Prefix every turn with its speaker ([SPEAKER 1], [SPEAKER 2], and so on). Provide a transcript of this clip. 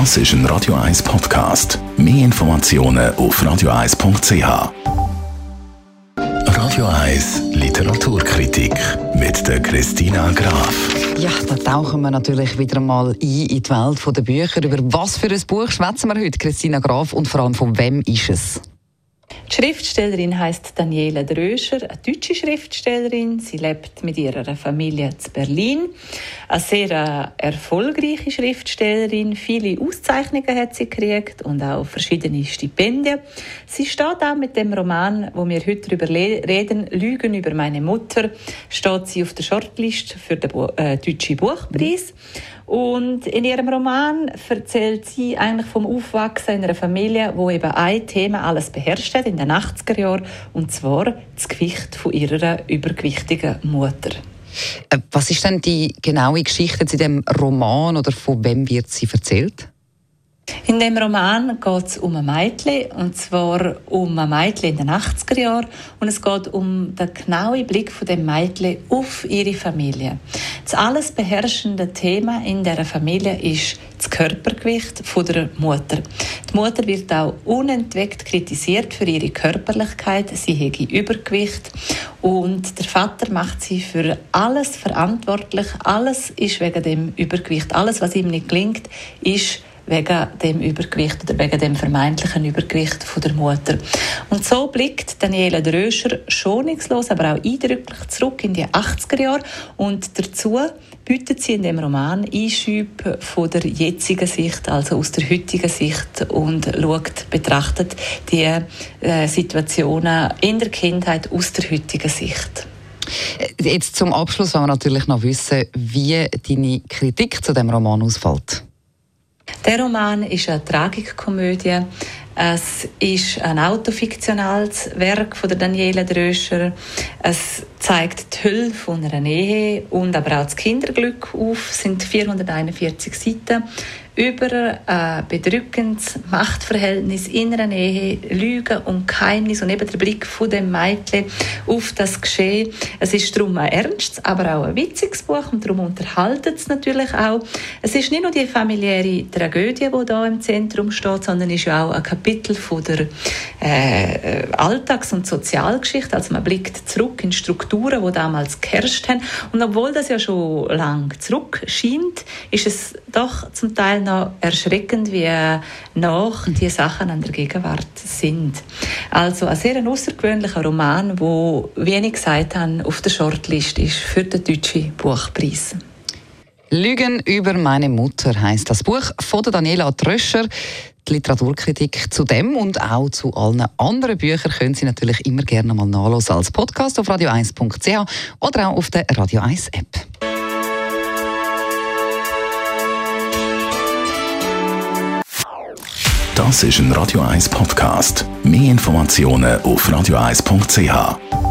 [SPEAKER 1] Das ist ein Radio 1 Podcast. Mehr Informationen auf radio1.ch. Radio 1 Literaturkritik mit der Christina Graf.
[SPEAKER 2] Ja, da tauchen wir natürlich wieder mal ein in die Welt der Bücher. Über was für ein Buch schwätzen wir heute, Christina Graf, und vor allem von wem ist es?
[SPEAKER 3] Die Schriftstellerin heißt Daniela Dröscher, eine deutsche Schriftstellerin. Sie lebt mit ihrer Familie in Berlin. Eine sehr äh, erfolgreiche Schriftstellerin. Viele Auszeichnungen hat sie gekriegt und auch verschiedene Stipendien. Sie steht auch mit dem Roman, wo wir heute darüber reden, Lügen über meine Mutter, steht sie auf der Shortlist für den äh, deutschen Buchpreis. Und in ihrem Roman erzählt sie eigentlich vom Aufwachsen in einer Familie, wo eben ein Thema alles beherrscht hat in den 80er Jahren, und zwar das Gewicht von ihrer übergewichtigen Mutter.
[SPEAKER 2] Äh, was ist denn die genaue Geschichte in dem Roman oder von wem wird sie erzählt?
[SPEAKER 3] In dem Roman geht es um ein Mädchen, und zwar um ein Mädchen in den 80er Jahren. Und es geht um den genauen Blick von dem Mädchen auf ihre Familie. Das alles beherrschende Thema in der Familie ist das Körpergewicht der Mutter. Die Mutter wird auch unentwegt kritisiert für ihre Körperlichkeit. Sie hätte Übergewicht und der Vater macht sie für alles verantwortlich. Alles ist wegen dem Übergewicht. Alles, was ihm nicht gelingt, ist wegen dem Übergewicht oder wegen dem vermeintlichen Übergewicht von der Mutter. Und so blickt Daniela Dröscher schonungslos, aber auch eindrücklich zurück in die 80er Jahre und dazu bietet sie in dem Roman Einschübe von der jetzigen Sicht, also aus der heutigen Sicht und schaut, betrachtet die äh, Situationen in der Kindheit aus der heutigen Sicht.
[SPEAKER 2] Jetzt zum Abschluss wollen wir natürlich noch wissen, wie deine Kritik zu dem Roman ausfällt.
[SPEAKER 3] Der Roman ist eine Tragikkomödie. Es ist ein autofiktionales Werk von der Daniela Dröscher. Es zeigt die Hülle von einer Ehe und aber auch das Kinderglück auf. Es sind 441 Seiten über ein bedrückendes Machtverhältnis in einer Ehe, Lügen und Geheimnis und eben der Blick von dem Mädchen auf das Geschehen. Es ist darum ein ernstes, aber auch ein witziges Buch und darum unterhaltet es natürlich auch. Es ist nicht nur die familiäre Tragödie, die da im Zentrum steht, sondern ist ja auch ein Kapitel von der äh, Alltags- und Sozialgeschichte. Also man blickt zurück in Strukturen, die damals geherrscht haben. Und obwohl das ja schon lang zurück scheint, ist es doch zum Teil noch erschreckend, wie nach die Sachen an der Gegenwart sind. Also ein sehr außergewöhnlicher Roman, wo ich gesagt habe, auf der Shortlist ist für den deutschen Buchpreis.
[SPEAKER 2] Lügen über meine Mutter heißt das Buch von Daniela Tröscher. Die Literaturkritik zu dem und auch zu allen anderen Büchern können Sie natürlich immer gerne mal nachlesen als Podcast auf radio1.ch oder auch auf der Radio 1 App.
[SPEAKER 1] Das ist ein Radio 1 Podcast. Mehr Informationen auf radio1.ch.